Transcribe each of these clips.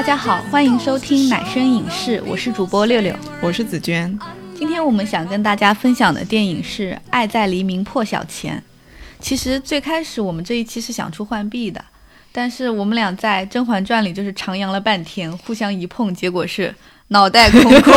大家好，欢迎收听奶声影视，我是主播六六。我是紫娟。今天我们想跟大家分享的电影是《爱在黎明破晓前》。其实最开始我们这一期是想出浣碧的，但是我们俩在《甄嬛传》里就是徜徉了半天，互相一碰，结果是脑袋空空。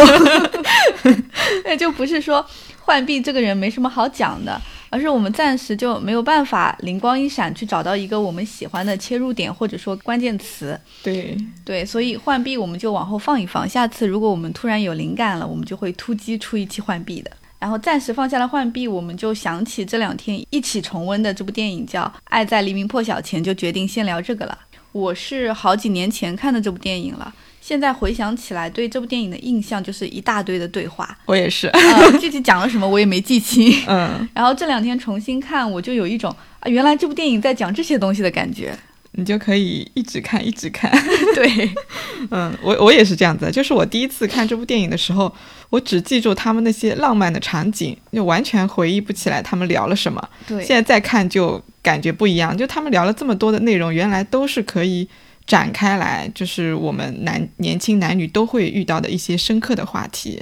那就不是说浣碧这个人没什么好讲的，而是我们暂时就没有办法灵光一闪去找到一个我们喜欢的切入点或者说关键词。对对，所以浣碧我们就往后放一放，下次如果我们突然有灵感了，我们就会突击出一期浣碧的。然后暂时放下了浣碧，我们就想起这两天一起重温的这部电影叫《爱在黎明破晓前》，就决定先聊这个了。我是好几年前看的这部电影了，现在回想起来，对这部电影的印象就是一大堆的对话，我也是。呃，具体讲了什么我也没记清。嗯，然后这两天重新看，我就有一种啊，原来这部电影在讲这些东西的感觉。你就可以一直看，一直看。对，嗯，我我也是这样子，就是我第一次看这部电影的时候，我只记住他们那些浪漫的场景，就完全回忆不起来他们聊了什么。对，现在再看就感觉不一样，就他们聊了这么多的内容，原来都是可以展开来，就是我们男年轻男女都会遇到的一些深刻的话题。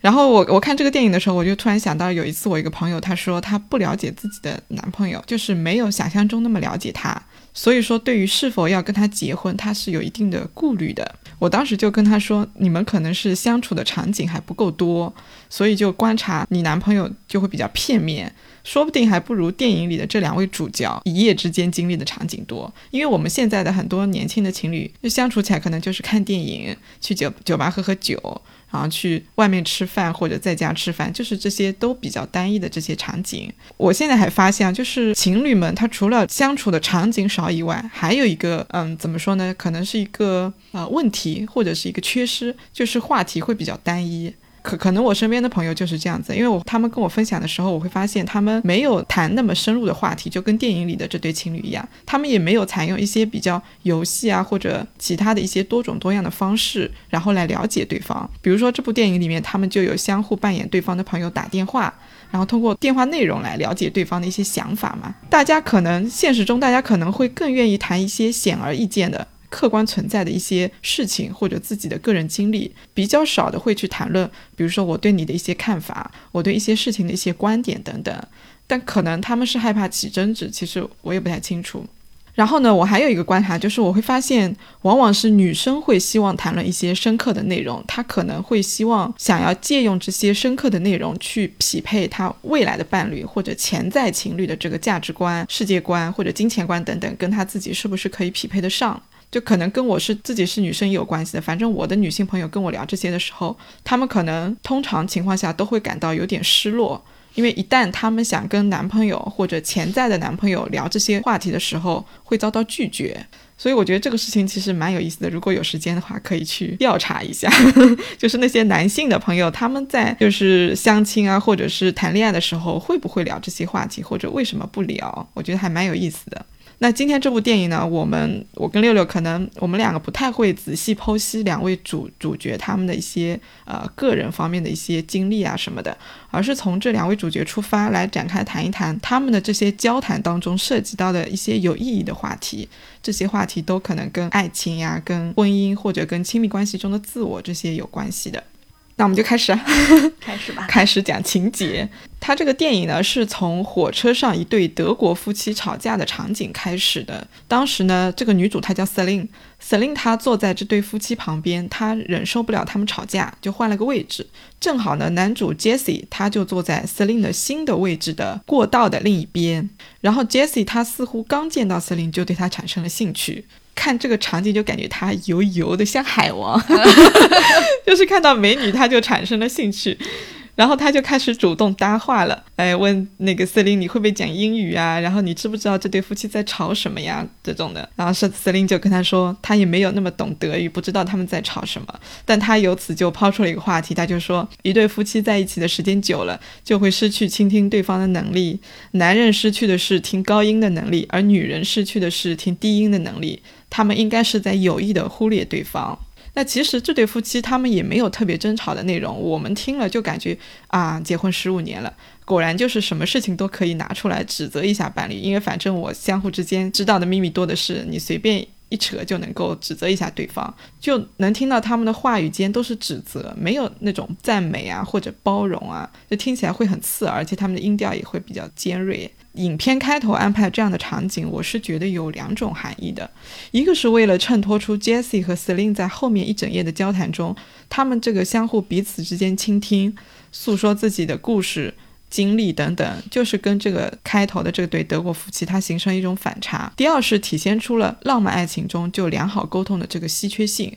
然后我我看这个电影的时候，我就突然想到，有一次我一个朋友他说他不了解自己的男朋友，就是没有想象中那么了解他，所以说对于是否要跟他结婚，他是有一定的顾虑的。我当时就跟他说，你们可能是相处的场景还不够多，所以就观察你男朋友就会比较片面，说不定还不如电影里的这两位主角一夜之间经历的场景多。因为我们现在的很多年轻的情侣，就相处起来可能就是看电影、去酒酒吧喝喝酒。然后去外面吃饭或者在家吃饭，就是这些都比较单一的这些场景。我现在还发现，就是情侣们他除了相处的场景少以外，还有一个嗯，怎么说呢？可能是一个呃问题或者是一个缺失，就是话题会比较单一。可可能我身边的朋友就是这样子，因为我他们跟我分享的时候，我会发现他们没有谈那么深入的话题，就跟电影里的这对情侣一样，他们也没有采用一些比较游戏啊或者其他的一些多种多样的方式，然后来了解对方。比如说这部电影里面，他们就有相互扮演对方的朋友打电话，然后通过电话内容来了解对方的一些想法嘛。大家可能现实中大家可能会更愿意谈一些显而易见的。客观存在的一些事情或者自己的个人经历，比较少的会去谈论，比如说我对你的一些看法，我对一些事情的一些观点等等。但可能他们是害怕起争执，其实我也不太清楚。然后呢，我还有一个观察，就是我会发现，往往是女生会希望谈论一些深刻的内容，她可能会希望想要借用这些深刻的内容去匹配她未来的伴侣或者潜在情侣的这个价值观、世界观或者金钱观等等，跟她自己是不是可以匹配得上。就可能跟我是自己是女生也有关系的。反正我的女性朋友跟我聊这些的时候，她们可能通常情况下都会感到有点失落，因为一旦她们想跟男朋友或者潜在的男朋友聊这些话题的时候，会遭到拒绝。所以我觉得这个事情其实蛮有意思的。如果有时间的话，可以去调查一下，就是那些男性的朋友，他们在就是相亲啊，或者是谈恋爱的时候，会不会聊这些话题，或者为什么不聊？我觉得还蛮有意思的。那今天这部电影呢，我们我跟六六可能我们两个不太会仔细剖析两位主主角他们的一些呃个人方面的一些经历啊什么的，而是从这两位主角出发来展开谈一谈他们的这些交谈当中涉及到的一些有意义的话题。这些话题都可能跟爱情呀、跟婚姻或者跟亲密关系中的自我这些有关系的。那我们就开始，开始吧。开始讲情节。他这个电影呢，是从火车上一对德国夫妻吵架的场景开始的。当时呢，这个女主她叫 Celine，Celine 她坐在这对夫妻旁边，她忍受不了他们吵架，就换了个位置。正好呢，男主 Jesse 他就坐在 Celine 的新的位置的过道的另一边。然后 Jesse 他似乎刚见到 Celine 就对她产生了兴趣。看这个场景就感觉他油油的像海王，就是看到美女他就产生了兴趣，然后他就开始主动搭话了，哎，问那个瑟琳你会不会讲英语啊？然后你知不知道这对夫妻在吵什么呀？这种的，然后瑟瑟琳就跟他说，他也没有那么懂德语，不知道他们在吵什么，但他由此就抛出了一个话题，他就说，一对夫妻在一起的时间久了，就会失去倾听对方的能力，男人失去的是听高音的能力，而女人失去的是听低音的能力。他们应该是在有意的忽略对方。那其实这对夫妻他们也没有特别争吵的内容，我们听了就感觉啊，结婚十五年了，果然就是什么事情都可以拿出来指责一下伴侣，因为反正我相互之间知道的秘密多的是，你随便。一扯就能够指责一下对方，就能听到他们的话语间都是指责，没有那种赞美啊或者包容啊，就听起来会很刺耳，而且他们的音调也会比较尖锐。影片开头安排这样的场景，我是觉得有两种含义的，一个是为了衬托出 Jesse 和 Seline 在后面一整夜的交谈中，他们这个相互彼此之间倾听，诉说自己的故事。经历等等，就是跟这个开头的这对德国夫妻，它形成一种反差。第二是体现出了浪漫爱情中就良好沟通的这个稀缺性。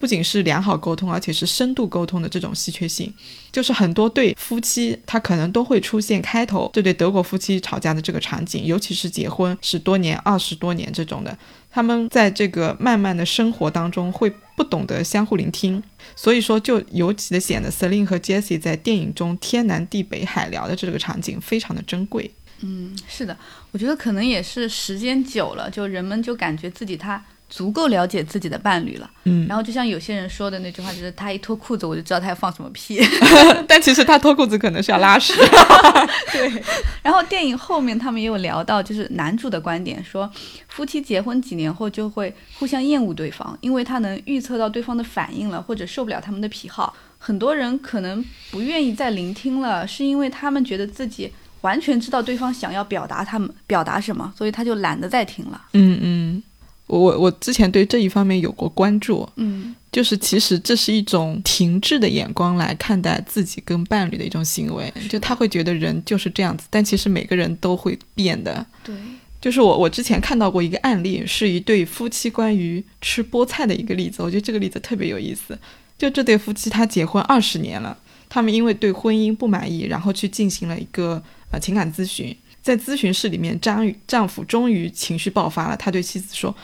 不仅是良好沟通，而且是深度沟通的这种稀缺性，就是很多对夫妻他可能都会出现开头这对德国夫妻吵架的这个场景，尤其是结婚十多年、二十多年这种的，他们在这个慢慢的生活当中会不懂得相互聆听，所以说就尤其的显得 Celine 和 Jessie 在电影中天南地北海聊的这个场景非常的珍贵。嗯，是的，我觉得可能也是时间久了，就人们就感觉自己他。足够了解自己的伴侣了，嗯，然后就像有些人说的那句话，就是他一脱裤子，我就知道他要放什么屁。但其实他脱裤子可能是要拉屎。对。然后电影后面他们也有聊到，就是男主的观点说，夫妻结婚几年后就会互相厌恶对方，因为他能预测到对方的反应了，或者受不了他们的癖好。很多人可能不愿意再聆听了，是因为他们觉得自己完全知道对方想要表达他们表达什么，所以他就懒得再听了。嗯嗯。我我之前对这一方面有过关注，嗯，就是其实这是一种停滞的眼光来看待自己跟伴侣的一种行为，就他会觉得人就是这样子，但其实每个人都会变的。对，就是我我之前看到过一个案例，是一对夫妻关于吃菠菜的一个例子，我觉得这个例子特别有意思。就这对夫妻他结婚二十年了，他们因为对婚姻不满意，然后去进行了一个呃情感咨询。在咨询室里面，丈丈夫终于情绪爆发了。他对妻子说：“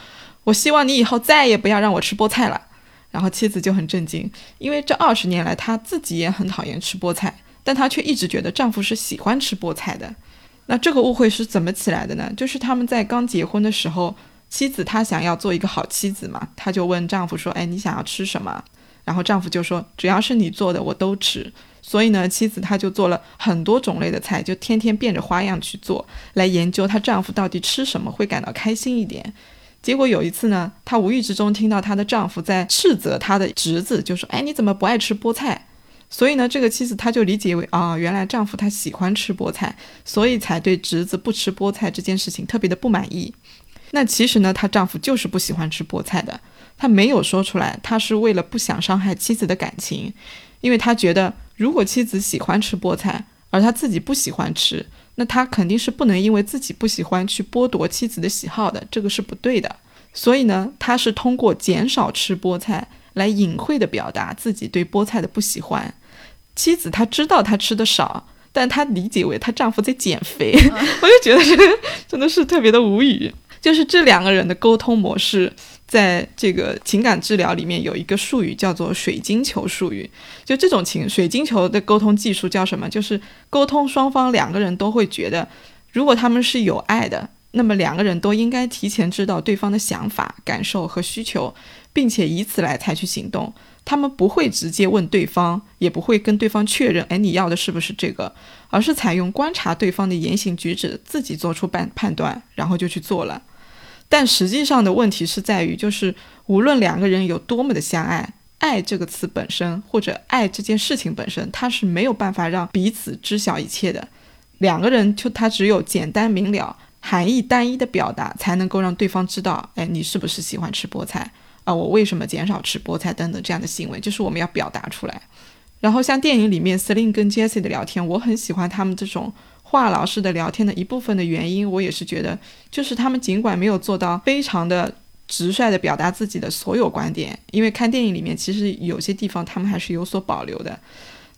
我希望你以后再也不要让我吃菠菜了。”然后妻子就很震惊，因为这二十年来，她自己也很讨厌吃菠菜，但她却一直觉得丈夫是喜欢吃菠菜的。那这个误会是怎么起来的呢？就是他们在刚结婚的时候，妻子她想要做一个好妻子嘛，她就问丈夫说：“哎，你想要吃什么？”然后丈夫就说：“只要是你做的，我都吃。”所以呢，妻子她就做了很多种类的菜，就天天变着花样去做，来研究她丈夫到底吃什么会感到开心一点。结果有一次呢，她无意之中听到她的丈夫在斥责她的侄子，就说：“哎，你怎么不爱吃菠菜？”所以呢，这个妻子她就理解为啊，原来丈夫他喜欢吃菠菜，所以才对侄子不吃菠菜这件事情特别的不满意。那其实呢，她丈夫就是不喜欢吃菠菜的，他没有说出来，他是为了不想伤害妻子的感情，因为他觉得。如果妻子喜欢吃菠菜，而他自己不喜欢吃，那他肯定是不能因为自己不喜欢去剥夺妻子的喜好的，这个是不对的。所以呢，他是通过减少吃菠菜来隐晦的表达自己对菠菜的不喜欢。妻子她知道她吃的少，但她理解为她丈夫在减肥，我就觉得这个真的是特别的无语。就是这两个人的沟通模式。在这个情感治疗里面有一个术语叫做水晶球术语，就这种情水晶球的沟通技术叫什么？就是沟通双方两个人都会觉得，如果他们是有爱的，那么两个人都应该提前知道对方的想法、感受和需求，并且以此来采取行动。他们不会直接问对方，也不会跟对方确认，哎，你要的是不是这个？而是采用观察对方的言行举止，自己做出判判断，然后就去做了。但实际上的问题是在于，就是无论两个人有多么的相爱，爱这个词本身或者爱这件事情本身，它是没有办法让彼此知晓一切的。两个人就他只有简单明了、含义单一的表达，才能够让对方知道，哎，你是不是喜欢吃菠菜啊？我为什么减少吃菠菜等等这样的行为，就是我们要表达出来。然后像电影里面 Celine 跟 Jesse 的聊天，我很喜欢他们这种。话痨式的聊天的一部分的原因，我也是觉得，就是他们尽管没有做到非常的直率的表达自己的所有观点，因为看电影里面其实有些地方他们还是有所保留的，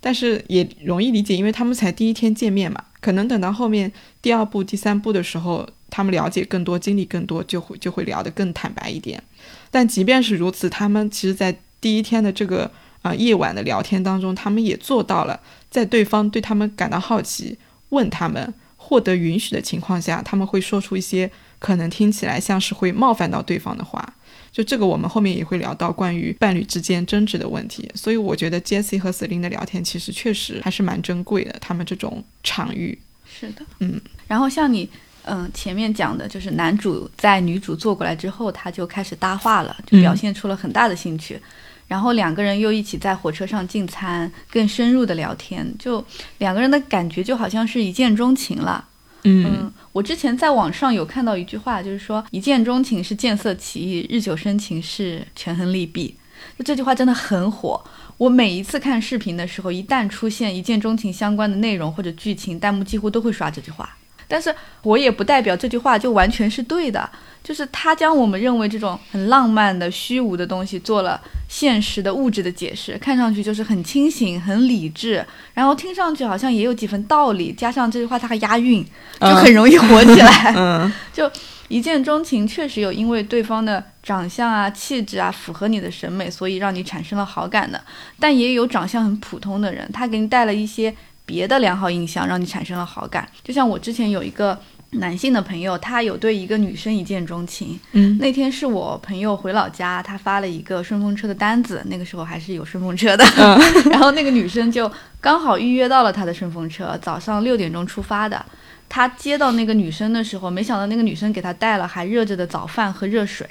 但是也容易理解，因为他们才第一天见面嘛，可能等到后面第二部、第三部的时候，他们了解更多、经历更多，就会就会聊得更坦白一点。但即便是如此，他们其实在第一天的这个啊夜晚的聊天当中，他们也做到了，在对方对他们感到好奇。问他们获得允许的情况下，他们会说出一些可能听起来像是会冒犯到对方的话。就这个，我们后面也会聊到关于伴侣之间争执的问题。所以我觉得 Jessie 和 Celine 的聊天其实确实还是蛮珍贵的，他们这种场域。是的，嗯。然后像你，嗯，前面讲的就是男主在女主坐过来之后，他就开始搭话了，就表现出了很大的兴趣。然后两个人又一起在火车上进餐，更深入的聊天，就两个人的感觉就好像是一见钟情了。嗯，我之前在网上有看到一句话，就是说一见钟情是见色起意，日久生情是权衡利弊。就这句话真的很火。我每一次看视频的时候，一旦出现一见钟情相关的内容或者剧情，弹幕几乎都会刷这句话。但是我也不代表这句话就完全是对的，就是他将我们认为这种很浪漫的虚无的东西做了现实的物质的解释，看上去就是很清醒、很理智，然后听上去好像也有几分道理，加上这句话他还押韵，就很容易火起来。嗯，就一见钟情，确实有因为对方的长相啊、气质啊符合你的审美，所以让你产生了好感的，但也有长相很普通的人，他给你带了一些。别的良好印象让你产生了好感，就像我之前有一个男性的朋友，他有对一个女生一见钟情。嗯，那天是我朋友回老家，他发了一个顺风车的单子，那个时候还是有顺风车的。然后那个女生就刚好预约到了他的顺风车，早上六点钟出发的。他接到那个女生的时候，没想到那个女生给他带了还热着的早饭和热水。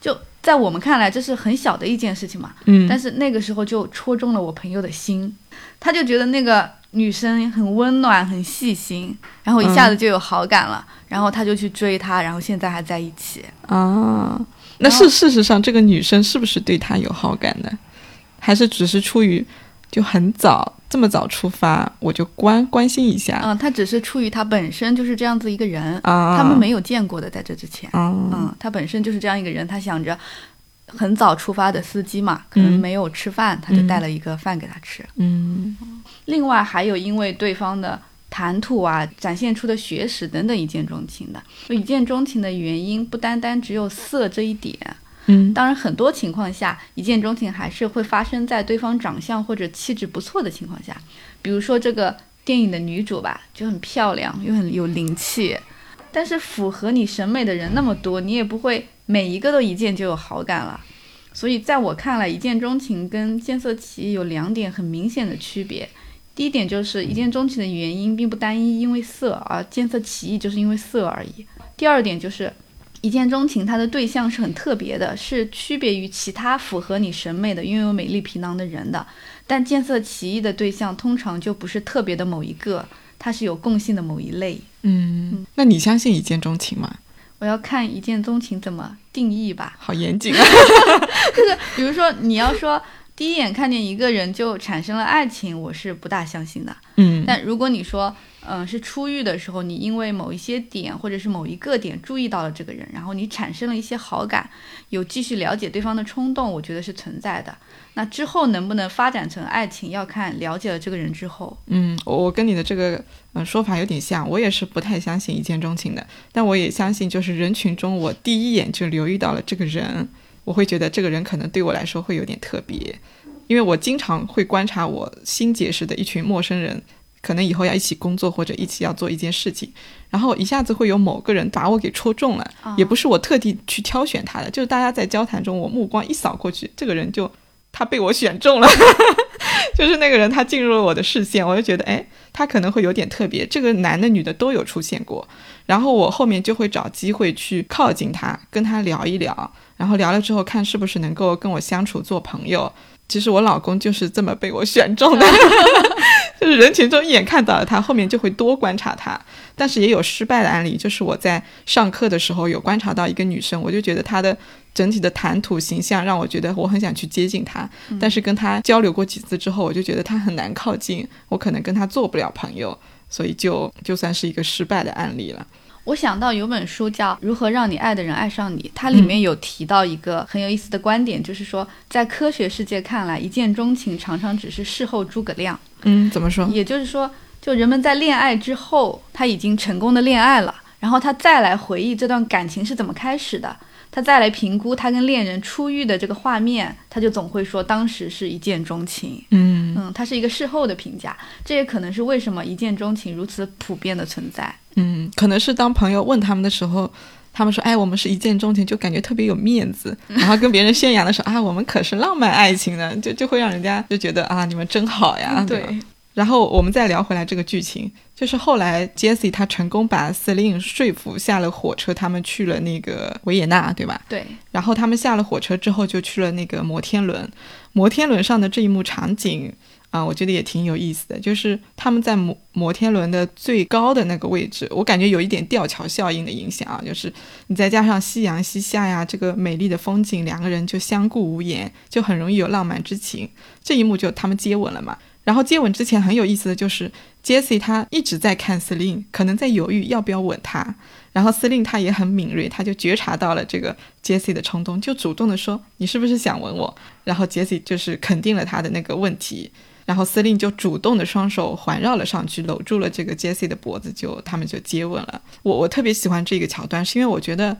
就在我们看来，这是很小的一件事情嘛。嗯，但是那个时候就戳中了我朋友的心，他就觉得那个。女生很温暖，很细心，然后一下子就有好感了，然后他就去追她，然后现在还在一起啊。那是事实上，这个女生是不是对他有好感呢？还是只是出于就很早这么早出发，我就关关心一下？嗯，他只是出于他本身就是这样子一个人啊，他们没有见过的，在这之前，嗯，他本身就是这样一个人，他想着。很早出发的司机嘛，可能没有吃饭，他就带了一个饭给他吃。嗯，另外还有因为对方的谈吐啊，展现出的学识等等一见钟情的。一见钟情的原因不单单只有色这一点。嗯，当然很多情况下，一见钟情还是会发生在对方长相或者气质不错的情况下。比如说这个电影的女主吧，就很漂亮又很有灵气，但是符合你审美的人那么多，你也不会。每一个都一见就有好感了，所以在我看来，一见钟情跟见色起意有两点很明显的区别。第一点就是一见钟情的原因并不单一，因为色，而见色起意就是因为色而已。第二点就是一见钟情，它的对象是很特别的，是区别于其他符合你审美的拥有美丽皮囊的人的。但见色起意的对象通常就不是特别的某一个，它是有共性的某一类。嗯，那你相信一见钟情吗？我要看一见钟情怎么定义吧，好严谨啊！就是比如说，你要说第一眼看见一个人就产生了爱情，我是不大相信的。嗯，但如果你说，嗯，是初遇的时候，你因为某一些点或者是某一个点注意到了这个人，然后你产生了一些好感，有继续了解对方的冲动，我觉得是存在的。那之后能不能发展成爱情，要看了解了这个人之后。嗯，我跟你的这个嗯说法有点像，我也是不太相信一见钟情的，但我也相信，就是人群中我第一眼就留意到了这个人，我会觉得这个人可能对我来说会有点特别，因为我经常会观察我新结识的一群陌生人。可能以后要一起工作或者一起要做一件事情，然后一下子会有某个人把我给戳中了，也不是我特地去挑选他的，就是大家在交谈中，我目光一扫过去，这个人就他被我选中了，就是那个人他进入了我的视线，我就觉得哎，他可能会有点特别，这个男的女的都有出现过，然后我后面就会找机会去靠近他，跟他聊一聊，然后聊了之后看是不是能够跟我相处做朋友。其实我老公就是这么被我选中的。就是人群中一眼看到了他，后面就会多观察他。但是也有失败的案例，就是我在上课的时候有观察到一个女生，我就觉得她的整体的谈吐形象让我觉得我很想去接近她。但是跟她交流过几次之后，我就觉得她很难靠近，我可能跟她做不了朋友，所以就就算是一个失败的案例了。我想到有本书叫《如何让你爱的人爱上你》，它里面有提到一个很有意思的观点，就是说在科学世界看来，一见钟情常常只是事后诸葛亮。嗯，怎么说？也就是说，就人们在恋爱之后，他已经成功的恋爱了，然后他再来回忆这段感情是怎么开始的。他再来评估他跟恋人初遇的这个画面，他就总会说当时是一见钟情。嗯嗯，他是一个事后的评价，这也可能是为什么一见钟情如此普遍的存在。嗯，可能是当朋友问他们的时候。他们说，哎，我们是一见钟情，就感觉特别有面子，然后跟别人炫耀的时候啊，我们可是浪漫爱情呢，就就会让人家就觉得啊，你们真好呀，对吧。然后我们再聊回来这个剧情，就是后来 Jessie 他成功把 Celine 说服下了火车，他们去了那个维也纳，对吧？对。然后他们下了火车之后就去了那个摩天轮，摩天轮上的这一幕场景啊，我觉得也挺有意思的，就是他们在摩摩天轮的最高的那个位置，我感觉有一点吊桥效应的影响啊，就是你再加上夕阳西下呀，这个美丽的风景，两个人就相顾无言，就很容易有浪漫之情。这一幕就他们接吻了嘛。然后接吻之前很有意思的就是，Jesse 他一直在看 Celine，可能在犹豫要不要吻他。然后 Celine 他也很敏锐，他就觉察到了这个 Jesse 的冲动，就主动的说：“你是不是想吻我？”然后 Jesse 就是肯定了他的那个问题。然后司令就主动的双手环绕了上去，搂住了这个 Jesse 的脖子，就他们就接吻了。我我特别喜欢这个桥段，是因为我觉得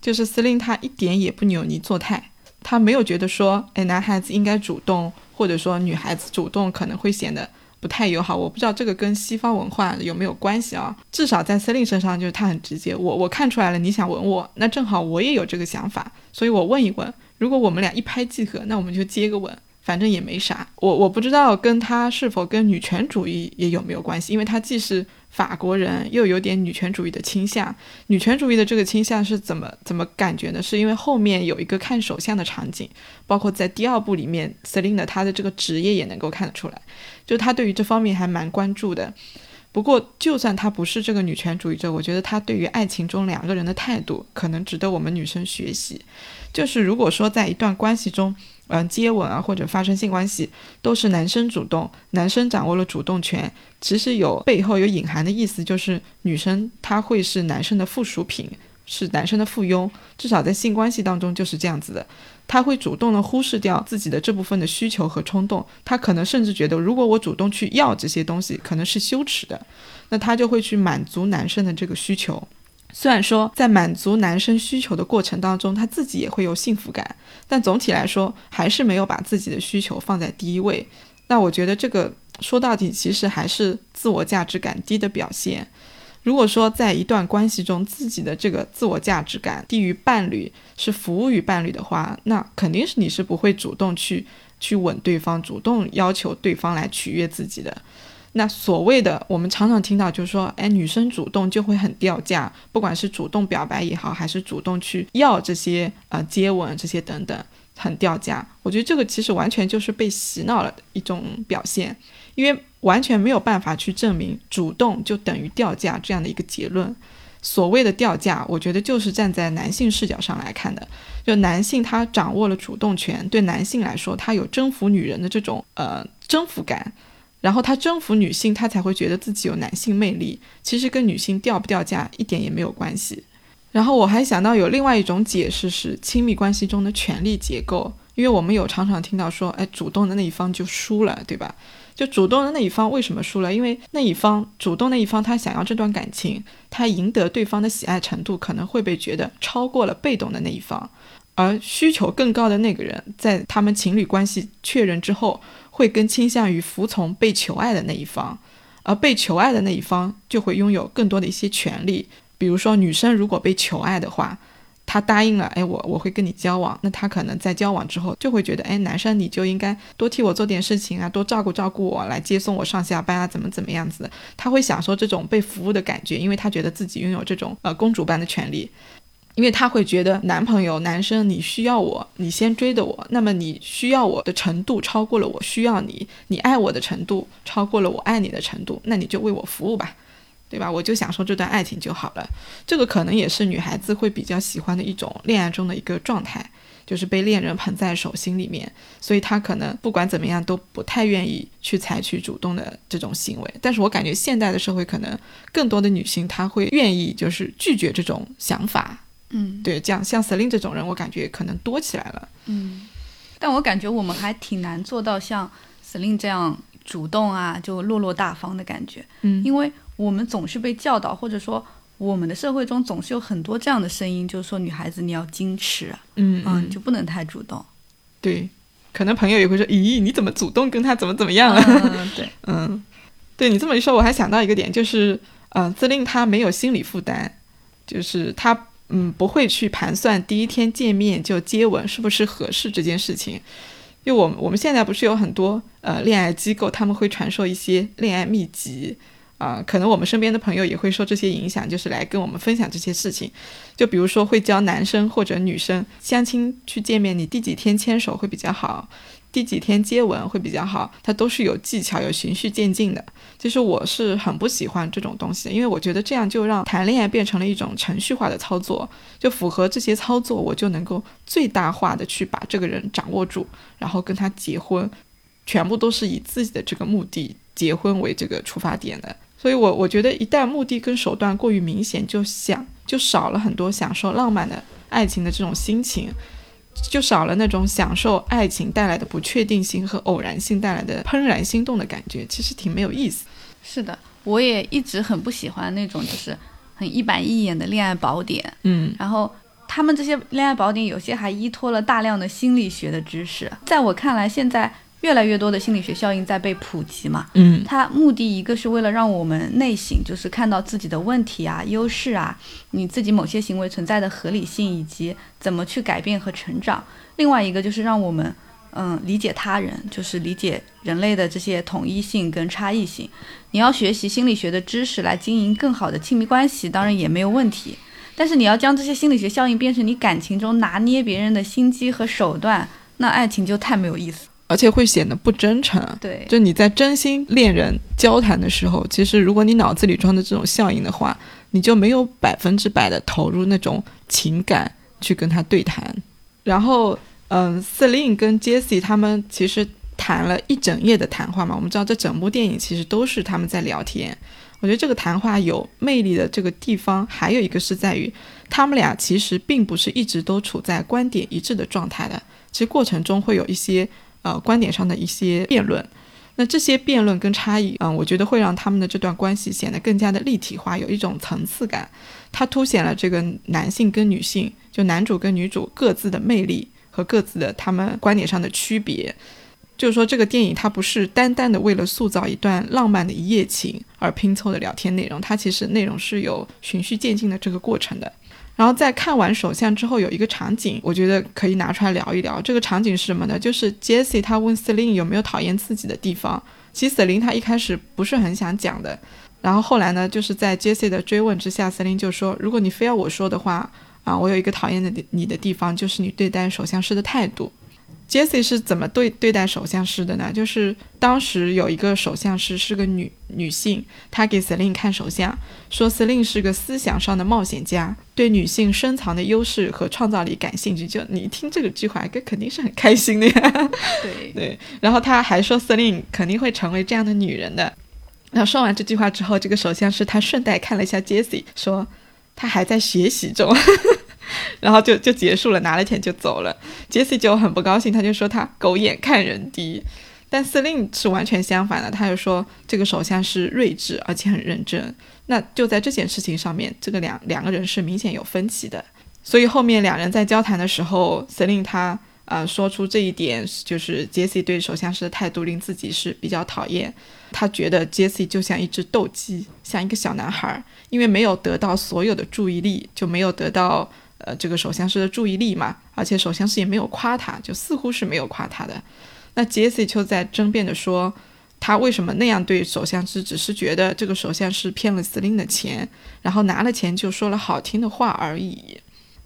就是司令他一点也不扭捏作态，他没有觉得说，哎，男孩子应该主动。或者说女孩子主动可能会显得不太友好，我不知道这个跟西方文化有没有关系啊？至少在 Celine 身上，就是他很直接，我我看出来了，你想吻我，那正好我也有这个想法，所以我问一问，如果我们俩一拍即合，那我们就接个吻。反正也没啥，我我不知道跟他是否跟女权主义也有没有关系，因为他既是法国人，又有点女权主义的倾向。女权主义的这个倾向是怎么怎么感觉呢？是因为后面有一个看手相的场景，包括在第二部里面，Celine 她的这个职业也能够看得出来，就她对于这方面还蛮关注的。不过，就算她不是这个女权主义者，我觉得她对于爱情中两个人的态度，可能值得我们女生学习。就是如果说在一段关系中，嗯，接吻啊或者发生性关系都是男生主动，男生掌握了主动权，其实有背后有隐含的意思，就是女生她会是男生的附属品，是男生的附庸，至少在性关系当中就是这样子的。他会主动的忽视掉自己的这部分的需求和冲动，他可能甚至觉得，如果我主动去要这些东西，可能是羞耻的，那他就会去满足男生的这个需求。虽然说在满足男生需求的过程当中，他自己也会有幸福感，但总体来说还是没有把自己的需求放在第一位。那我觉得这个说到底其实还是自我价值感低的表现。如果说在一段关系中，自己的这个自我价值感低于伴侣，是服务于伴侣的话，那肯定是你是不会主动去去吻对方，主动要求对方来取悦自己的。那所谓的我们常常听到就是说，哎，女生主动就会很掉价，不管是主动表白也好，还是主动去要这些呃接吻这些等等，很掉价。我觉得这个其实完全就是被洗脑了一种表现，因为完全没有办法去证明主动就等于掉价这样的一个结论。所谓的掉价，我觉得就是站在男性视角上来看的，就男性他掌握了主动权，对男性来说，他有征服女人的这种呃征服感。然后他征服女性，他才会觉得自己有男性魅力。其实跟女性掉不掉价一点也没有关系。然后我还想到有另外一种解释是亲密关系中的权力结构，因为我们有常常听到说，哎，主动的那一方就输了，对吧？就主动的那一方为什么输了？因为那一方主动那一方他想要这段感情，他赢得对方的喜爱程度可能会被觉得超过了被动的那一方，而需求更高的那个人在他们情侣关系确认之后。会更倾向于服从被求爱的那一方，而被求爱的那一方就会拥有更多的一些权利。比如说，女生如果被求爱的话，她答应了，哎，我我会跟你交往，那她可能在交往之后就会觉得，哎，男生你就应该多替我做点事情啊，多照顾照顾我，来接送我上下班啊，怎么怎么样子？她会享受这种被服务的感觉，因为她觉得自己拥有这种呃公主般的权利。因为他会觉得男朋友、男生，你需要我，你先追的我，那么你需要我的程度超过了我需要你，你爱我的程度超过了我爱你的程度，那你就为我服务吧，对吧？我就享受这段爱情就好了。这个可能也是女孩子会比较喜欢的一种恋爱中的一个状态，就是被恋人捧在手心里面，所以她可能不管怎么样都不太愿意去采取主动的这种行为。但是我感觉现代的社会可能更多的女性她会愿意就是拒绝这种想法。嗯，对，这样像 Celine 这种人，我感觉可能多起来了。嗯，但我感觉我们还挺难做到像 Celine 这样主动啊，就落落大方的感觉。嗯，因为我们总是被教导，或者说我们的社会中总是有很多这样的声音，就是说女孩子你要矜持，嗯嗯，就不能太主动。对，可能朋友也会说，咦，你怎么主动跟他怎么怎么样了？对，嗯，对你这么一说，我还想到一个点，就是，嗯，司令他没有心理负担，就是他。嗯，不会去盘算第一天见面就接吻是不是合适这件事情。因为我们我们现在不是有很多呃恋爱机构，他们会传授一些恋爱秘籍啊、可能我们身边的朋友也会受这些影响，就是来跟我们分享这些事情。就比如说会教男生或者女生相亲去见面，你第几天牵手会比较好，第几天接吻会比较好，它都是有技巧、有循序渐进的。其实我是很不喜欢这种东西的，因为我觉得这样就让谈恋爱变成了一种程序化的操作，就符合这些操作，我就能够最大化的去把这个人掌握住，然后跟他结婚，全部都是以自己的这个目的结婚为这个出发点的。所以我我觉得一旦目的跟手段过于明显，就想就少了很多享受浪漫的爱情的这种心情。就少了那种享受爱情带来的不确定性和偶然性带来的怦然心动的感觉，其实挺没有意思。是的，我也一直很不喜欢那种就是很一板一眼的恋爱宝典。嗯然后他们这些恋爱宝典有些还依托了大量的心理学的知识。在我看来，现在越来越多的心理学效应在被普及嘛。嗯它目的一个是为了让我们内省，就是看到自己的问题啊、优势啊，你自己某些行为存在的合理性以及怎么去改变和成长；另外一个就是让我们嗯理解他人，就是理解人类的这些统一性跟差异性。你要学习心理学的知识来经营更好的亲密关系，当然也没有问题。但是你要将这些心理学效应变成你感情中拿捏别人的心机和手段，那爱情就太没有意思。而且会显得不真诚。对，就你在真心恋人交谈的时候，其实如果你脑子里装的这种效应的话，你就没有百分之百的投入那种情感去跟他对谈。然后，嗯，Celine 跟 Jessie 他们其实谈了一整夜的谈话嘛。我们知道这整部电影其实都是他们在聊天。我觉得这个谈话有魅力的这个地方，还有一个是在于他们俩其实并不是一直都处在观点一致的状态的。其实过程中会有一些呃观点上的一些辩论。那这些辩论跟差异，嗯，我觉得会让他们的这段关系显得更加的立体化，有一种层次感。它凸显了这个男性跟女性，就男主跟女主各自的魅力和各自的他们观点上的区别。就是说，这个电影它不是单单的为了塑造一段浪漫的一夜情而拼凑的聊天内容，它其实内容是有循序渐进的这个过程的。然后在看完首相之后，有一个场景，我觉得可以拿出来聊一聊。这个场景是什么呢？就是 Jesse 他问司令有没有讨厌自己的地方。其实 Celine 他一开始不是很想讲的，然后后来呢，就是在 Jesse 的追问之下司令就说：“如果你非要我说的话，啊，我有一个讨厌的你的地方，就是你对待首相师的态度。” Jessie 是怎么对对待首相师的呢？就是当时有一个首相师是个女女性，她给 Celine 看首相，说 Celine 是个思想上的冒险家，对女性深藏的优势和创造力感兴趣。就你一听这个句话，哥肯定是很开心的呀。对 对，然后他还说 Celine 肯定会成为这样的女人的。然后说完这句话之后，这个首相师他顺带看了一下 Jessie，说他还在学习中。然后就就结束了，拿了钱就走了。杰西就很不高兴，他就说他狗眼看人低。但司令是完全相反的，他就说这个首相是睿智而且很认真。那就在这件事情上面，这个两两个人是明显有分歧的。所以后面两人在交谈的时候，司令他呃说出这一点，就是杰西对首相师的态度令自己是比较讨厌。他觉得杰西就像一只斗鸡，像一个小男孩，因为没有得到所有的注意力，就没有得到。呃，这个首相师的注意力嘛，而且首相师也没有夸他，就似乎是没有夸他的。那杰西就在争辩的说，他为什么那样对首相师，只是觉得这个首相师骗了司令的钱，然后拿了钱就说了好听的话而已。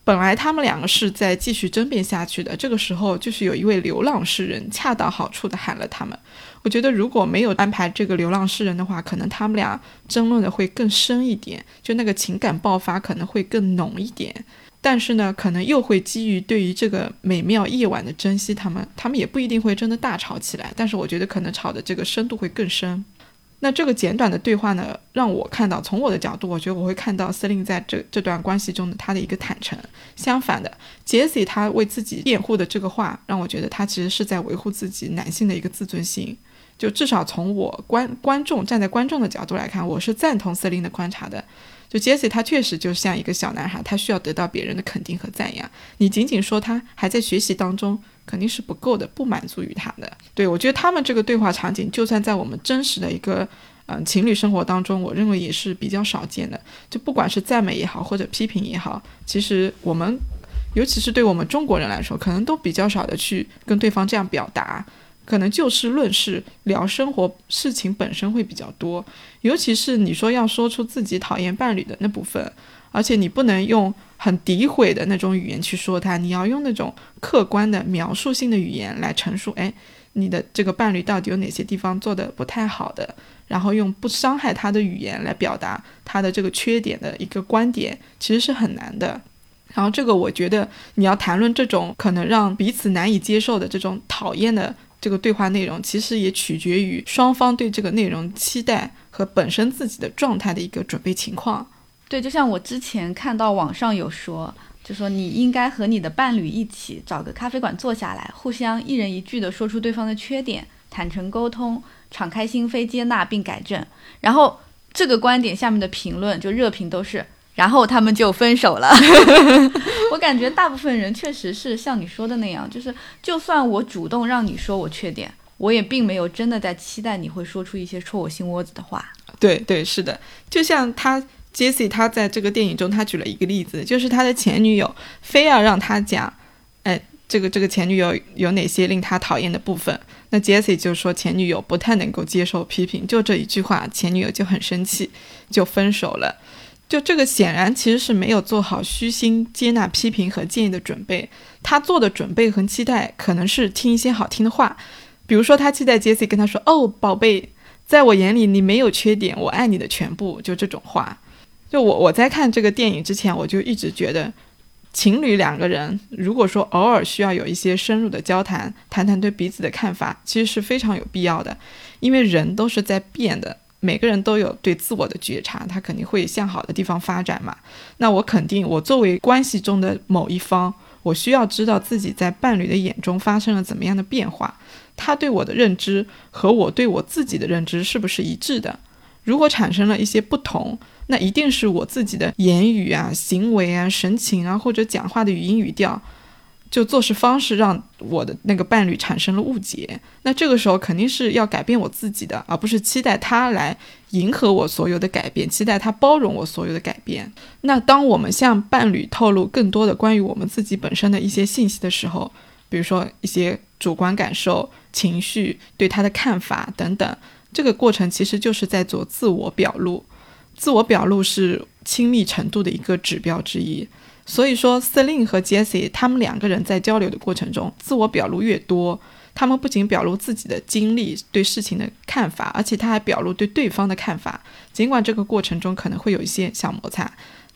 本来他们两个是在继续争辩下去的，这个时候就是有一位流浪诗人恰到好处的喊了他们。我觉得如果没有安排这个流浪诗人的话，可能他们俩争论的会更深一点，就那个情感爆发可能会更浓一点。但是呢，可能又会基于对于这个美妙夜晚的珍惜，他们他们也不一定会真的大吵起来。但是我觉得可能吵的这个深度会更深。那这个简短的对话呢，让我看到从我的角度，我觉得我会看到司令在这这段关系中的他的一个坦诚。相反的，杰西他为自己辩护的这个话，让我觉得他其实是在维护自己男性的一个自尊心。就至少从我观观众站在观众的角度来看，我是赞同司令的观察的。就杰西他确实就像一个小男孩，他需要得到别人的肯定和赞扬。你仅仅说他还在学习当中，肯定是不够的，不满足于他的。对我觉得他们这个对话场景，就算在我们真实的一个嗯，情侣生活当中，我认为也是比较少见的。就不管是赞美也好，或者批评也好，其实我们，尤其是对我们中国人来说，可能都比较少的去跟对方这样表达。可能就事论事，聊生活事情本身会比较多。尤其是你说要说出自己讨厌伴侣的那部分，而且你不能用很诋毁的那种语言去说他，你要用那种客观的描述性的语言来陈述。哎，你的这个伴侣到底有哪些地方做的不太好的？然后用不伤害他的语言来表达他的这个缺点的一个观点，其实是很难的。然后这个我觉得你要谈论这种可能让彼此难以接受的这种讨厌的。这个对话内容其实也取决于双方对这个内容期待和本身自己的状态的一个准备情况。对，就像我之前看到网上有说，就说你应该和你的伴侣一起找个咖啡馆坐下来，互相一人一句的说出对方的缺点，坦诚沟通，敞开心扉接纳并改正。然后这个观点下面的评论就热评都是。然后他们就分手了。我感觉大部分人确实是像你说的那样，就是就算我主动让你说我缺点，我也并没有真的在期待你会说出一些戳我心窝子的话。对对，是的，就像他 Jesse，他在这个电影中他举了一个例子，就是他的前女友非要让他讲，哎，这个这个前女友有哪些令他讨厌的部分，那 Jesse 就说前女友不太能够接受批评，就这一句话，前女友就很生气，就分手了。就这个显然其实是没有做好虚心接纳批评和建议的准备。他做的准备和期待可能是听一些好听的话，比如说他期待 Jesse 跟他说：“哦，宝贝，在我眼里你没有缺点，我爱你的全部。”就这种话。就我我在看这个电影之前，我就一直觉得，情侣两个人如果说偶尔需要有一些深入的交谈，谈谈对彼此的看法，其实是非常有必要的，因为人都是在变的。每个人都有对自我的觉察，他肯定会向好的地方发展嘛。那我肯定，我作为关系中的某一方，我需要知道自己在伴侣的眼中发生了怎么样的变化，他对我的认知和我对我自己的认知是不是一致的？如果产生了一些不同，那一定是我自己的言语啊、行为啊、神情啊，或者讲话的语音语调。就做事方式让我的那个伴侣产生了误解，那这个时候肯定是要改变我自己的，而不是期待他来迎合我所有的改变，期待他包容我所有的改变。那当我们向伴侣透露更多的关于我们自己本身的一些信息的时候，比如说一些主观感受、情绪、对他的看法等等，这个过程其实就是在做自我表露。自我表露是亲密程度的一个指标之一。所以说，Celine 和 Jessie 他们两个人在交流的过程中，自我表露越多，他们不仅表露自己的经历、对事情的看法，而且他还表露对对方的看法。尽管这个过程中可能会有一些小摩擦，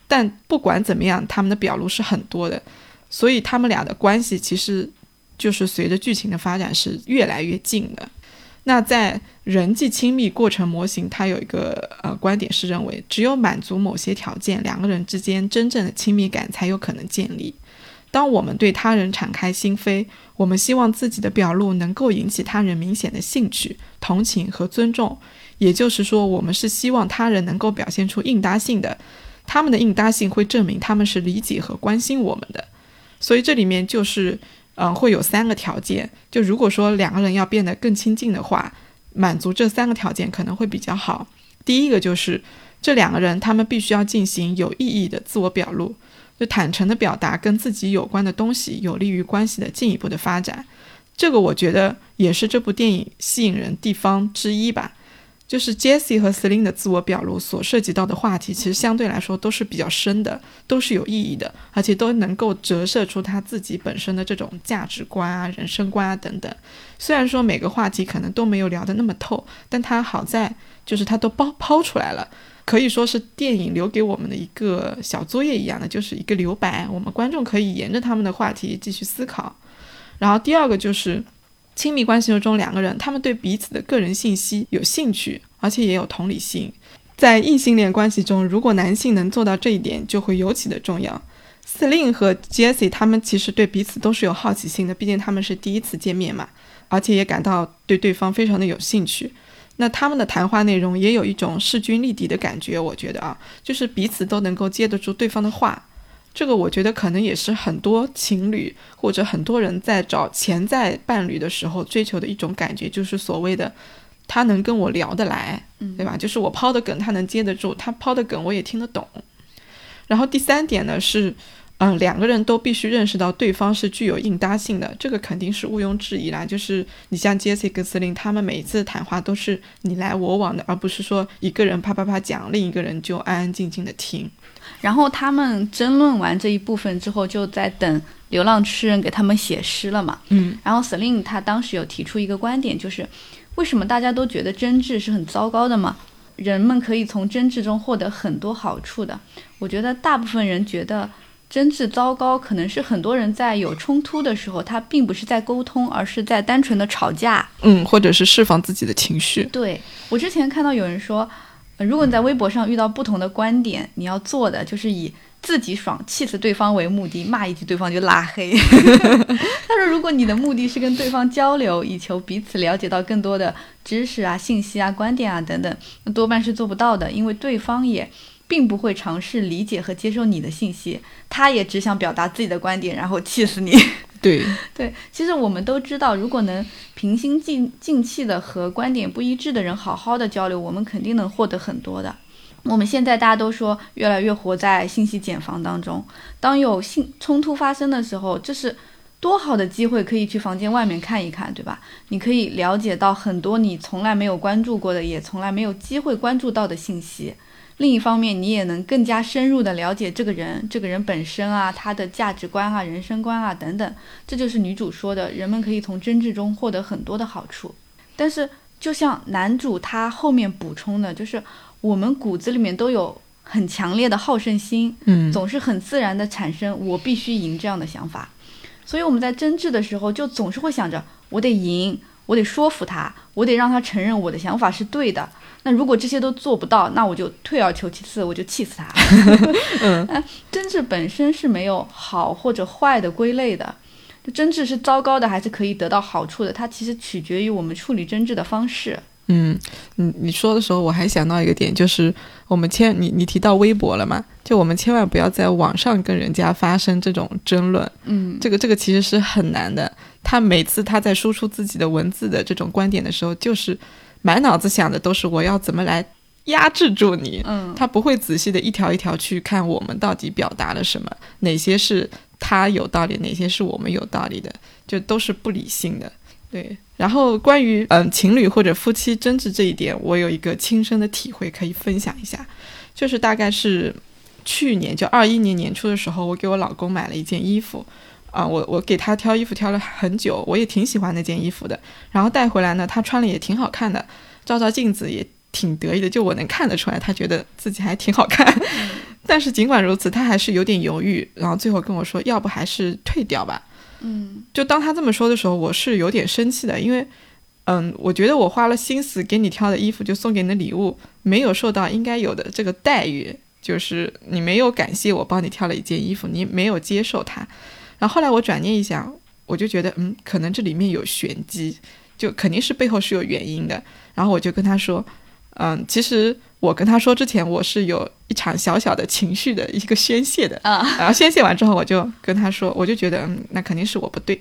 但不管怎么样，他们的表露是很多的。所以他们俩的关系其实就是随着剧情的发展是越来越近的。那在人际亲密过程模型，它有一个呃观点是认为，只有满足某些条件，两个人之间真正的亲密感才有可能建立。当我们对他人敞开心扉，我们希望自己的表露能够引起他人明显的兴趣、同情和尊重。也就是说，我们是希望他人能够表现出应答性的，他们的应答性会证明他们是理解和关心我们的。所以这里面就是。嗯，会有三个条件。就如果说两个人要变得更亲近的话，满足这三个条件可能会比较好。第一个就是这两个人他们必须要进行有意义的自我表露，就坦诚的表达跟自己有关的东西，有利于关系的进一步的发展。这个我觉得也是这部电影吸引人地方之一吧。就是 Jesse 和 Seline 的自我表露所涉及到的话题，其实相对来说都是比较深的，都是有意义的，而且都能够折射出他自己本身的这种价值观啊、人生观啊等等。虽然说每个话题可能都没有聊得那么透，但他好在就是他都抛抛出来了，可以说是电影留给我们的一个小作业一样的，就是一个留白，我们观众可以沿着他们的话题继续思考。然后第二个就是。亲密关系中，两个人他们对彼此的个人信息有兴趣，而且也有同理心。在异性恋关系中，如果男性能做到这一点，就会尤其的重要。Celine 和 Jessie 他们其实对彼此都是有好奇心的，毕竟他们是第一次见面嘛，而且也感到对对方非常的有兴趣。那他们的谈话内容也有一种势均力敌的感觉，我觉得啊，就是彼此都能够接得住对方的话。这个我觉得可能也是很多情侣或者很多人在找潜在伴侣的时候追求的一种感觉，就是所谓的他能跟我聊得来，嗯对吧？就是我抛的梗他能接得住，他抛的梗我也听得懂。然后第三点呢是，嗯，两个人都必须认识到对方是具有应答性的，这个肯定是毋庸置疑啦。就是你像杰西跟司令，他们每一次谈话都是你来我往的，而不是说一个人啪啪啪讲，另一个人就安安静静的听。然后他们争论完这一部分之后，就在等流浪诗人给他们写诗了嘛。嗯然后 Celine 他当时有提出一个观点，就是为什么大家都觉得争执是很糟糕的嘛？人们可以从争执中获得很多好处的。我觉得大部分人觉得争执糟糕，可能是很多人在有冲突的时候，他并不是在沟通，而是在单纯的吵架。嗯，或者是释放自己的情绪。对我之前看到有人说，呃如果你在微博上遇到不同的观点，你要做的就是以自己爽、气死对方为目的，骂一句对方就拉黑。他说，如果你的目的是跟对方交流，以求彼此了解到更多的知识啊、信息啊、观点啊等等，那多半是做不到的，因为对方也。并不会尝试理解和接受你的信息，他也只想表达自己的观点，然后气死你。对，对，其实我们都知道，如果能平心静静气的和观点不一致的人好好的交流，我们肯定能获得很多的。我们现在大家都说越来越活在信息茧房当中，当有性冲突发生的时候，这是多好的机会，可以去房间外面看一看，对吧？你可以了解到很多你从来没有关注过的，也从来没有机会关注到的信息。另一方面，你也能更加深入的了解这个人，这个人本身啊，他的价值观啊、人生观啊等等。这就是女主说的，人们可以从争执中获得很多的好处。但是，就像男主他后面补充的，就是我们骨子里面都有很强烈的好胜心，嗯，总是很自然的产生“我必须赢”这样的想法。所以我们在争执的时候，就总是会想着我得赢，我得说服他，我得让他承认我的想法是对的。那如果这些都做不到，那我就退而求其次，我就气死他。嗯 啊，争执本身是没有好或者坏的归类的，就争执是糟糕的还是可以得到好处的，它其实取决于我们处理争执的方式。嗯，你你说的时候，我还想到一个点，就是我们千你你提到微博了嘛？就我们千万不要在网上跟人家发生这种争论，嗯，这个这个其实是很难的。他每次他在输出自己的文字的这种观点的时候，就是满脑子想的都是我要怎么来压制住你，嗯，他不会仔细的一条一条去看我们到底表达了什么，哪些是他有道理，哪些是我们有道理的，就都是不理性的。对，然后关于嗯情侣或者夫妻争执这一点，我有一个亲身的体会可以分享一下，就是大概是去年就二一年年初的时候，我给我老公买了一件衣服。啊，我我给他挑衣服挑了很久，我也挺喜欢那件衣服的。然后带回来呢，他穿了也挺好看的，照照镜子也挺得意的，就我能看得出来，他觉得自己还挺好看。但是尽管如此，他还是有点犹豫，然后最后跟我说，要不还是退掉吧。嗯就当他这么说的时候，我是有点生气的，因为，嗯，我觉得我花了心思给你挑的衣服，就送给你的礼物，没有受到应该有的这个待遇，就是你没有感谢我帮你挑了一件衣服，你没有接受它。然后后来我转念一想，我就觉得，嗯，可能这里面有玄机，就肯定是背后是有原因的。然后我就跟他说，嗯，其实我跟他说之前，我是有一场小小的情绪的一个宣泄的。啊，然后宣泄完之后，我就跟他说，我就觉得，嗯，那肯定是我不对。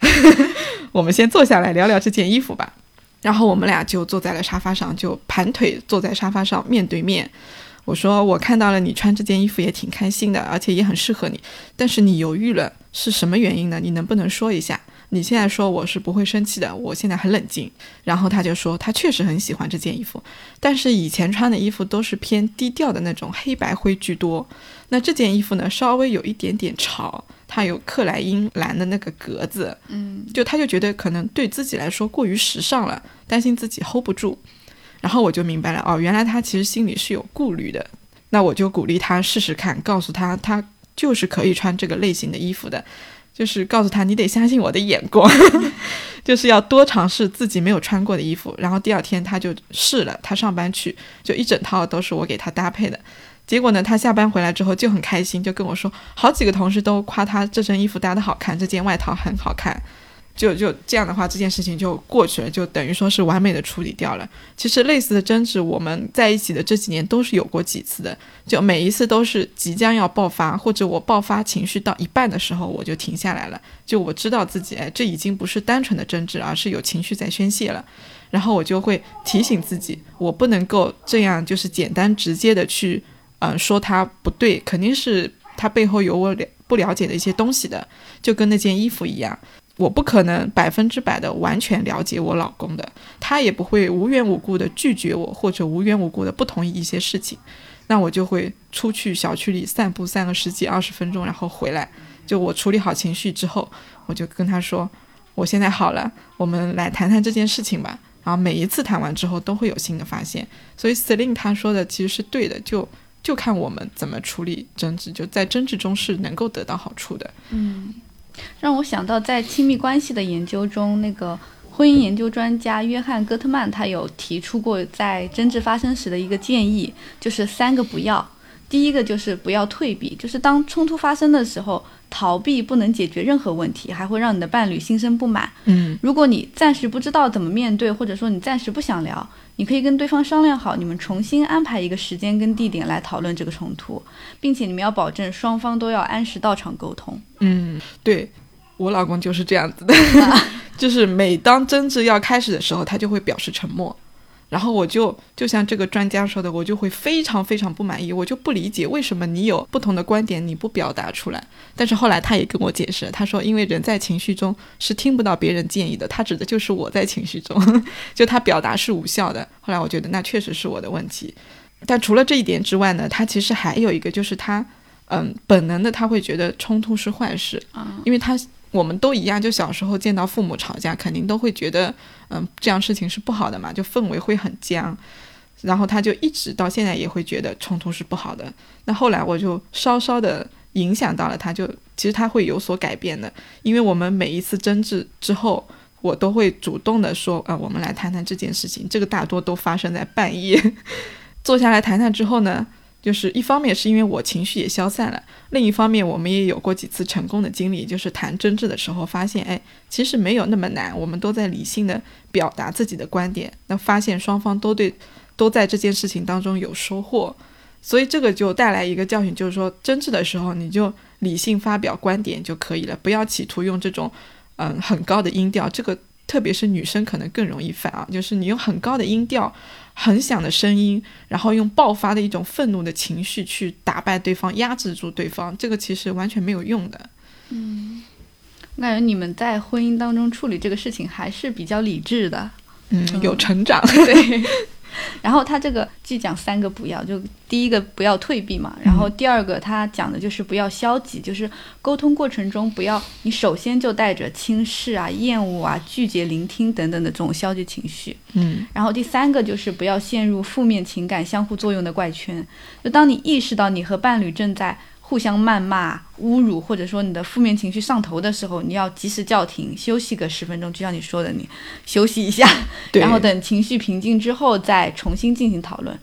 我们先坐下来聊聊这件衣服吧。然后我们俩就坐在了沙发上，就盘腿坐在沙发上面对面。我说，我看到了你穿这件衣服也挺开心的，而且也很适合你。但是你犹豫了，是什么原因呢？你能不能说一下？你现在说我是不会生气的，我现在很冷静。然后他就说，他确实很喜欢这件衣服，但是以前穿的衣服都是偏低调的那种黑白灰居多。那这件衣服呢，稍微有一点点潮，它有克莱因蓝的那个格子，嗯就他就觉得可能对自己来说过于时尚了，担心自己 hold 不住。然后我就明白了，哦，原来他其实心里是有顾虑的。那我就鼓励他试试看，告诉他他就是可以穿这个类型的衣服的，就是告诉他你得相信我的眼光，就是要多尝试自己没有穿过的衣服。然后第二天他就试了，他上班去就一整套都是我给他搭配的。结果呢，他下班回来之后就很开心，就跟我说，好几个同事都夸他这身衣服搭的好看，这件外套很好看。就就这样的话，这件事情就过去了，就等于说是完美的处理掉了。其实类似的争执，我们在一起的这几年都是有过几次的，就每一次都是即将要爆发，或者我爆发情绪到一半的时候，我就停下来了。就我知道自己，哎，这已经不是单纯的争执，而是有情绪在宣泄了。然后我就会提醒自己，我不能够这样就是简单直接的去，嗯，说他不对，肯定是他背后有我了不了解的一些东西的，就跟那件衣服一样，我不可能百分之百的完全了解我老公的，他也不会无缘无故的拒绝我或者无缘无故的不同意一些事情，那我就会出去小区里散步散个十几二十分钟，然后回来，就我处理好情绪之后，我就跟他说。我现在好了，我们来谈谈这件事情吧。然后每一次谈完之后都会有新的发现，所以 Celine 他说的其实是对的，就就看我们怎么处理争执，就在争执中是能够得到好处的。嗯，让我想到在亲密关系的研究中，那个婚姻研究专家约翰戈特曼他有提出过在争执发生时的一个建议，就是三个不要。第一个就是不要退避，就是当冲突发生的时候，逃避不能解决任何问题，还会让你的伴侣心生不满。嗯，如果你暂时不知道怎么面对，或者说你暂时不想聊，你可以跟对方商量好，你们重新安排一个时间跟地点来讨论这个冲突，并且你们要保证双方都要按时到场沟通。嗯，对我老公就是这样子的，就是每当争执要开始的时候，他就会表示沉默。然后我就就像这个专家说的，我就会非常非常不满意，我就不理解为什么你有不同的观点你不表达出来。但是后来他也跟我解释，他说因为人在情绪中是听不到别人建议的，他指的就是我在情绪中，就他表达是无效的。后来我觉得那确实是我的问题。但除了这一点之外呢，他其实还有一个就是他，嗯，本能的他会觉得冲突是坏事，因为他。我们都一样，就小时候见到父母吵架，肯定都会觉得，嗯，这样事情是不好的嘛，就氛围会很僵。然后他就一直到现在也会觉得冲突是不好的。那后来我就稍稍的影响到了他，就其实他会有所改变的。因为我们每一次争执之后，我都会主动的说，呃，我们来谈谈这件事情。这个大多都发生在半夜，坐下来谈谈之后呢。就是一方面是因为我情绪也消散了，另一方面我们也有过几次成功的经历，就是谈争执的时候发现，哎，其实没有那么难，我们都在理性的表达自己的观点，那发现双方都对，都在这件事情当中有收获，所以这个就带来一个教训，就是说争执的时候你就理性发表观点就可以了，不要企图用这种嗯很高的音调，这个特别是女生可能更容易犯啊，就是你用很高的音调。很响的声音，然后用爆发的一种愤怒的情绪去打败对方，压制住对方，这个其实完全没有用的。嗯，我感觉你们在婚姻当中处理这个事情还是比较理智的。嗯，有成长。对。然后他这个既讲三个不要，就第一个不要退避嘛，然后第二个他讲的就是不要消极，就是沟通过程中不要你首先就带着轻视啊、厌恶啊、拒绝聆听等等的这种消极情绪，嗯，然后第三个就是不要陷入负面情感相互作用的怪圈，就当你意识到你和伴侣正在。互相谩骂、侮辱，或者说你的负面情绪上头的时候，你要及时叫停，休息个十分钟，就像你说的，你休息一下，然后等情绪平静之后再重新进行讨论。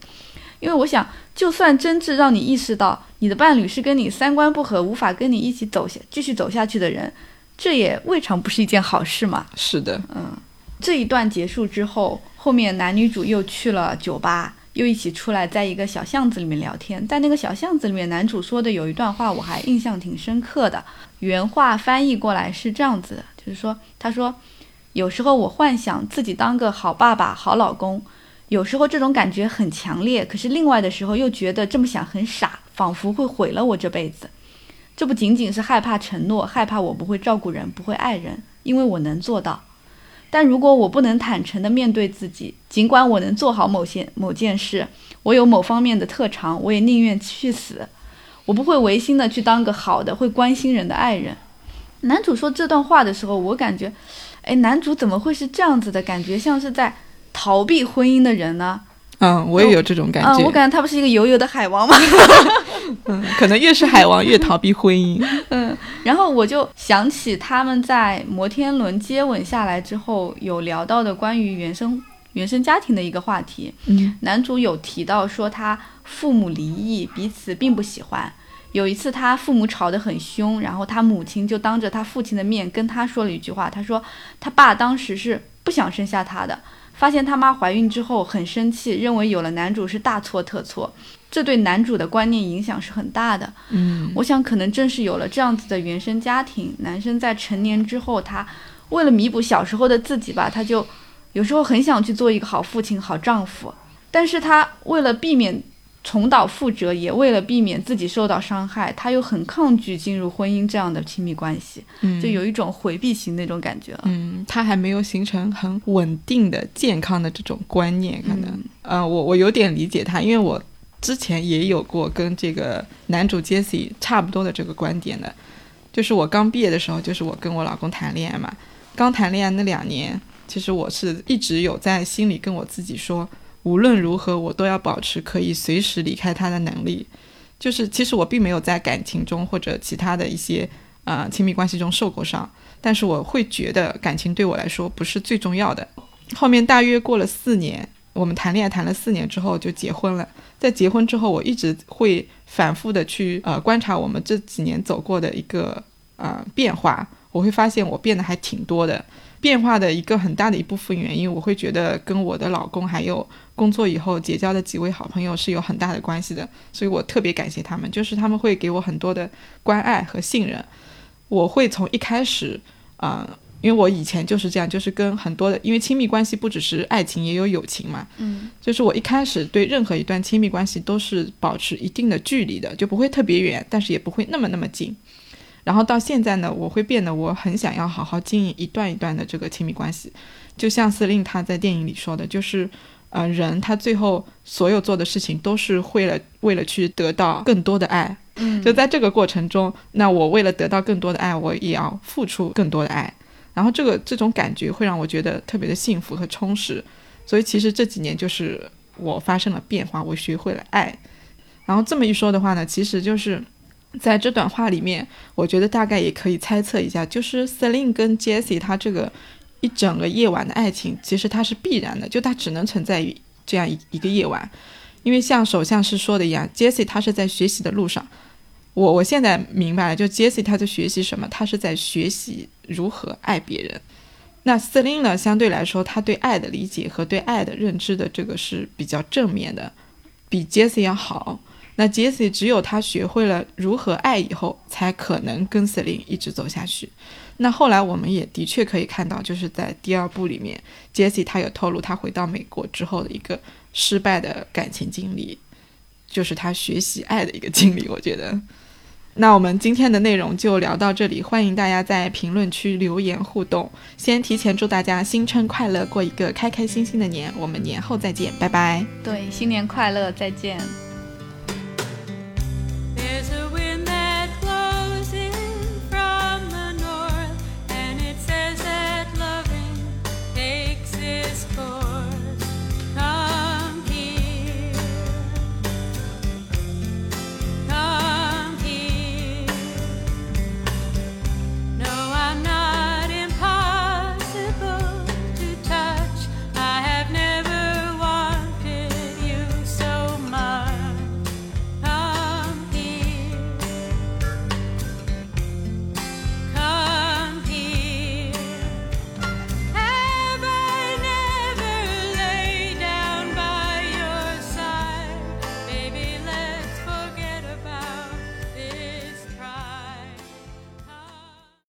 因为我想，就算真挚让你意识到你的伴侣是跟你三观不合、无法跟你一起走下、继续走下去的人，这也未尝不是一件好事嘛。是的，嗯，这一段结束之后，后面男女主又去了酒吧。又一起出来，在一个小巷子里面聊天。在那个小巷子里面，男主说的有一段话，我还印象挺深刻的。原话翻译过来是这样子的，就是说，他说，有时候我幻想自己当个好爸爸、好老公，有时候这种感觉很强烈，可是另外的时候又觉得这么想很傻，仿佛会毁了我这辈子。这不仅仅是害怕承诺，害怕我不会照顾人，不会爱人，因为我能做到。但如果我不能坦诚地面对自己，尽管我能做好某些某件事，我有某方面的特长，我也宁愿去死。我不会违心的去当个好的、会关心人的爱人。男主说这段话的时候，我感觉，哎，男主怎么会是这样子的感觉，像是在逃避婚姻的人呢？嗯，我也有这种感觉。我感觉他不是一个油油的海王吗？嗯，可能越是海王越逃避婚姻。嗯，然后我就想起他们在摩天轮接吻下来之后，有聊到的关于原生原生家庭的一个话题。嗯，男主有提到说他父母离异，彼此并不喜欢。有一次他父母吵得很凶，然后他母亲就当着他父亲的面跟他说了一句话，他说他爸当时是不想生下他的。发现他妈怀孕之后很生气，认为有了男主是大错特错，这对男主的观念影响是很大的。嗯，我想可能正是有了这样子的原生家庭，男生在成年之后，他为了弥补小时候的自己吧，他就有时候很想去做一个好父亲、好丈夫，但是他为了避免重蹈覆辙，也为了避免自己受到伤害，他又很抗拒进入婚姻这样的亲密关系，嗯就有一种回避型那种感觉了。嗯，他还没有形成很稳定的、健康的这种观念，可能，嗯呃，我我有点理解他，因为我之前也有过跟这个男主 Jesse 差不多的这个观点的，就是我刚毕业的时候，就是我跟我老公谈恋爱嘛，刚谈恋爱那两年，其实我是一直有在心里跟我自己说，无论如何我都要保持可以随时离开他的能力，就是其实我并没有在感情中或者其他的一些呃亲密关系中受过伤。但是我会觉得感情对我来说不是最重要的。后面大约过了四年，我们谈恋爱谈了四年之后就结婚了。在结婚之后，我一直会反复的去呃观察我们这几年走过的一个呃变化，我会发现我变得还挺多的。变化的一个很大的一部分原因，我会觉得跟我的老公还有工作以后结交的几位好朋友是有很大的关系的，所以我特别感谢他们，就是他们会给我很多的关爱和信任。我会从一开始，啊、因为我以前就是这样，就是跟很多的，因为亲密关系不只是爱情，也有友情嘛。嗯就是我一开始对任何一段亲密关系都是保持一定的距离的，就不会特别远，但是也不会那么那么近。然后到现在呢，我会变得我很想要好好经营一段一段的这个亲密关系，就像司令他在电影里说的，就是呃，人他最后所有做的事情都是为了为了去得到更多的爱，嗯，就在这个过程中，那我为了得到更多的爱，我也要付出更多的爱，然后这个这种感觉会让我觉得特别的幸福和充实。所以其实这几年就是我发生了变化，我学会了爱。然后这么一说的话呢，其实就是在这段话里面，我觉得大概也可以猜测一下，就是 Celine 跟 Jessie 他这个一整个夜晚的爱情，其实它是必然的，就它只能存在于这样一一个夜晚。因为像首相是说的一样，Jessie 他是在学习的路上。我我现在明白了，就 Jessie 他在学习什么？他是在学习如何爱别人。那 Celine 呢，相对来说，他对爱的理解和对爱的认知的这个是比较正面的，比 Jessie 要好。那 Jesse 只有他学会了如何爱以后，才可能跟 Celine 一直走下去。那后来我们也的确可以看到，就是在第二部里面，Jesse 他有透露他回到美国之后的一个失败的感情经历，就是他学习爱的一个经历。我觉得，那我们今天的内容就聊到这里，欢迎大家在评论区留言互动。先提前祝大家新春快乐，过一个开开心心的年。我们年后再见，拜拜。对，新年快乐，再见。